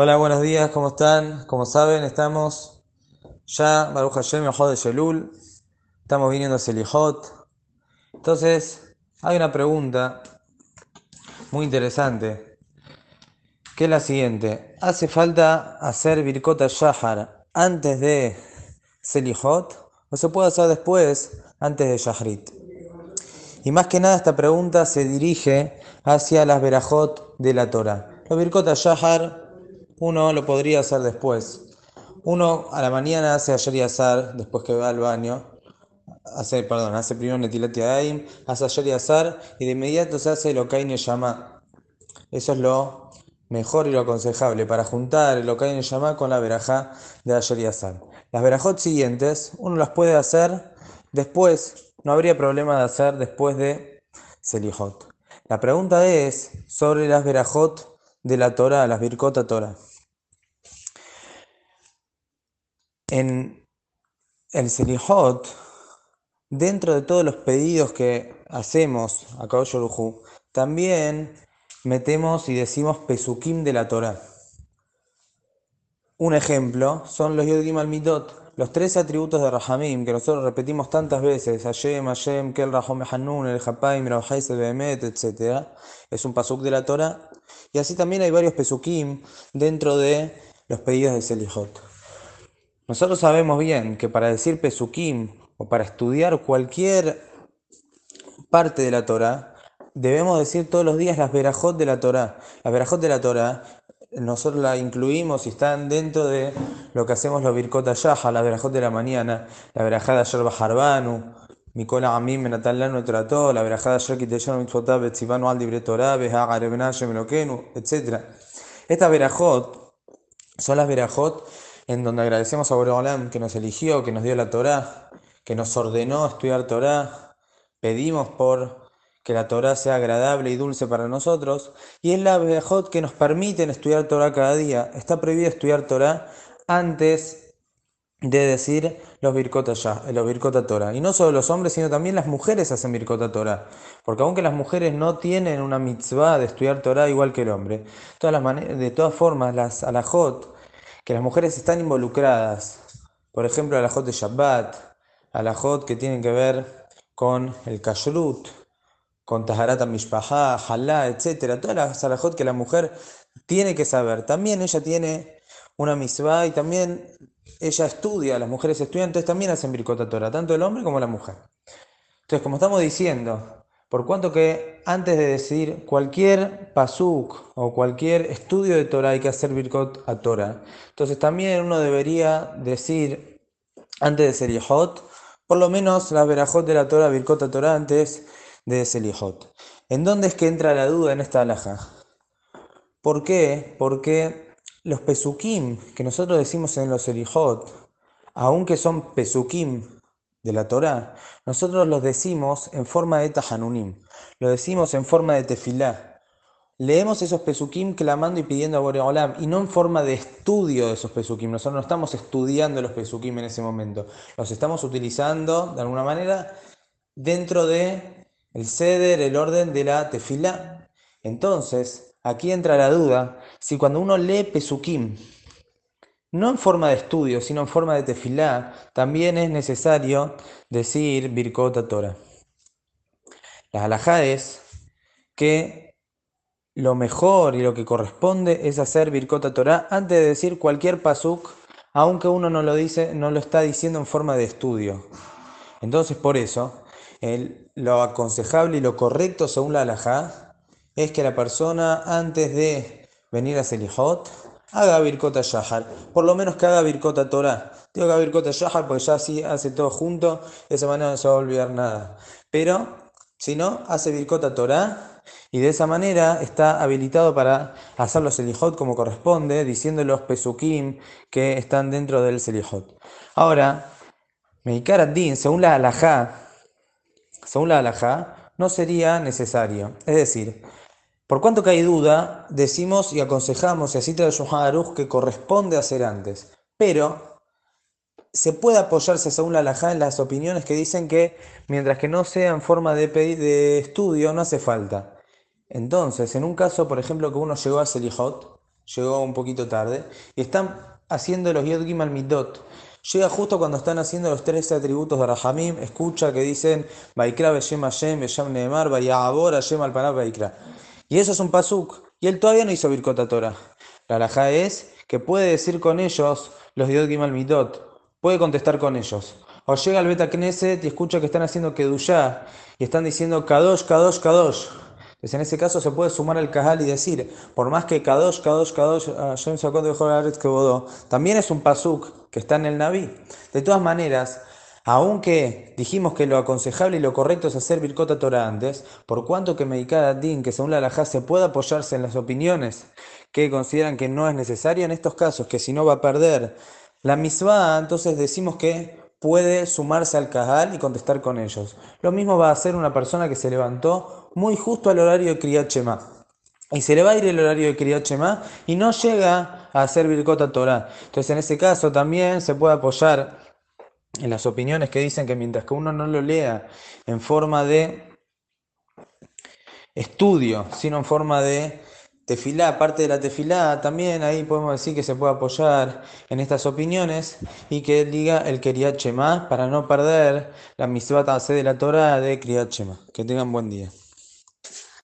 Hola, buenos días, ¿cómo están? Como saben, estamos ya, Baruch Hashem, de Shelul, estamos viniendo a Selijot. Entonces, hay una pregunta muy interesante, que es la siguiente. ¿Hace falta hacer Birkota Shahar antes de Selijot o se puede hacer después, antes de Shahrit? Y más que nada esta pregunta se dirige hacia las Berajot de la Torah. Los Birkota Shahar uno lo podría hacer después. Uno a la mañana hace ayer y azar, después que va al baño, hace, perdón, hace primero Netilat Yadayim, hace ayer y azar, y de inmediato se hace lo que llama. Eso es lo mejor y lo aconsejable para juntar el Okain llama con la verajá de ayer y azar. Las verajot siguientes, uno las puede hacer después, no habría problema de hacer después de Selijot. La pregunta es sobre las verajot de la Torah, las Birkota Torah. En el Selihot, dentro de todos los pedidos que hacemos a Kadosh también metemos y decimos Pesukim de la Torah. Un ejemplo son los Yodim al Midot, los tres atributos de Rahamim que nosotros repetimos tantas veces, Hashem, Hashem, Kel Rahom Hanun, El Hapaim, Rabhais, Behemet, etc. Es un pasuk de la Torah. Y así también hay varios pesukim dentro de los pedidos de Selihot. Nosotros sabemos bien que para decir Pesukim o para estudiar cualquier parte de la Torah, debemos decir todos los días las verajot de la Torah. Las verajot de la Torah, nosotros la incluimos y están dentro de lo que hacemos los Birkot Yaha, la verajot de la mañana, la verajada de Ayer Baharbanu, Mikola Amim Menatalanu Trato, la verajada Ayer Kiteshon Mitzvotab Betzivanu Al Torah, Behaga Rebenashem Melokenu, etc. Estas verajot son las verajot en donde agradecemos a Boreolam que nos eligió, que nos dio la Torá, que nos ordenó estudiar Torá, pedimos por que la Torá sea agradable y dulce para nosotros, y es la Bejot que nos permiten estudiar Torá cada día. Está prohibido estudiar Torá antes de decir los Birkota ya, los Birkota Torah. Y no solo los hombres, sino también las mujeres hacen Birkota Torah. Porque aunque las mujeres no tienen una mitzvah de estudiar Torah igual que el hombre, de todas formas, las alajot, que las mujeres están involucradas, por ejemplo, a la de Shabbat, a la que tienen que ver con el Kashrut, con Taharata Mishpahá, Halá, etc. Todas las alajot que la mujer tiene que saber. También ella tiene una misvah y también ella estudia, las mujeres estudian, entonces también hacen Birkota Torah, tanto el hombre como la mujer. Entonces, como estamos diciendo, por cuanto que antes de decir cualquier pasuk o cualquier estudio de Torah hay que hacer Birkot a Torah. Entonces también uno debería decir, antes de Selihot, por lo menos la verajot de la Torah, Birkot a Torah antes de Selihot. ¿En dónde es que entra la duda en esta alhaja? ¿Por qué? Porque los pesukim que nosotros decimos en los Selihot, aunque son pesukim de la Torá, nosotros los decimos en forma de tahanunim, lo decimos en forma de tefilá. Leemos esos pesukim clamando y pidiendo a Boreolam y no en forma de estudio de esos pesukim. Nosotros no estamos estudiando los pesukim en ese momento, los estamos utilizando de alguna manera dentro de el ceder, el orden de la tefilá. Entonces, aquí entra la duda si cuando uno lee pesukim no en forma de estudio, sino en forma de tefilá, también es necesario decir Birkot Torah. La halajá es que lo mejor y lo que corresponde es hacer Birkot Torah antes de decir cualquier pasuk, aunque uno no lo dice, no lo está diciendo en forma de estudio. Entonces, por eso, lo aconsejable y lo correcto según la halajá es que la persona antes de venir a Selijot haga Birkota Shahar. Por lo menos que haga Birkota Torah. Digo que haga Birkota Shahar porque ya así hace todo junto, de esa manera no se va a olvidar nada. Pero, si no, hace Birkota Torah y de esa manera está habilitado para hacer los Selijot como corresponde, diciendo los Pesukim que están dentro del Selijot. Ahora, Meikar Din, según la halajá, según la halajá, no sería necesario. Es decir, por cuanto que hay duda, decimos y aconsejamos, y así te lo que corresponde hacer antes. Pero se puede apoyarse según la alajá en las opiniones que dicen que mientras que no sea en forma de, de estudio, no hace falta. Entonces, en un caso, por ejemplo, que uno llegó a Selijot, llegó un poquito tarde, y están haciendo los Yod Gimal Midot. Llega justo cuando están haciendo los tres atributos de Rahamim, escucha que dicen Vaikra Beshem Hashem, Beshem Neemar, Vayabor Hashem al Vaikra. Y eso es un pasuk. Y él todavía no hizo Birkot Torah. La alhaja es que puede decir con ellos los Yod Gimal Midot, puede contestar con ellos. O llega al Beta Knesset y escucha que están haciendo Kedushá y están diciendo Kadosh, Kadosh, Kadosh. Entonces en ese caso se puede sumar al Kahal y decir, por más que Kadosh, Kadosh, Kadosh, Hashem sacó de que bodó, también es un pasuk que está en el Naví. De todas maneras, aunque dijimos que lo aconsejable y lo correcto es hacer Birkota Torah antes, por cuanto que Meikada Din, que según la Alajá se puede apoyarse en las opiniones que consideran que no es necesario en estos casos, que si no va a perder la misma, entonces decimos que puede sumarse al Kahal y contestar con ellos. Lo mismo va a hacer una persona que se levantó muy justo al horario de Kriyat. Y se le va a ir el horario de Kriyat y no llega a hacer Birkota Torah. Entonces en ese caso también se puede apoyar en las opiniones que dicen que mientras que uno no lo lea en forma de estudio, sino en forma de tefilá, parte de la tefilá, también ahí podemos decir que se puede apoyar en estas opiniones y que él diga el Kriyat para no perder la misbata de la Torah de Kriyat Que tengan buen día.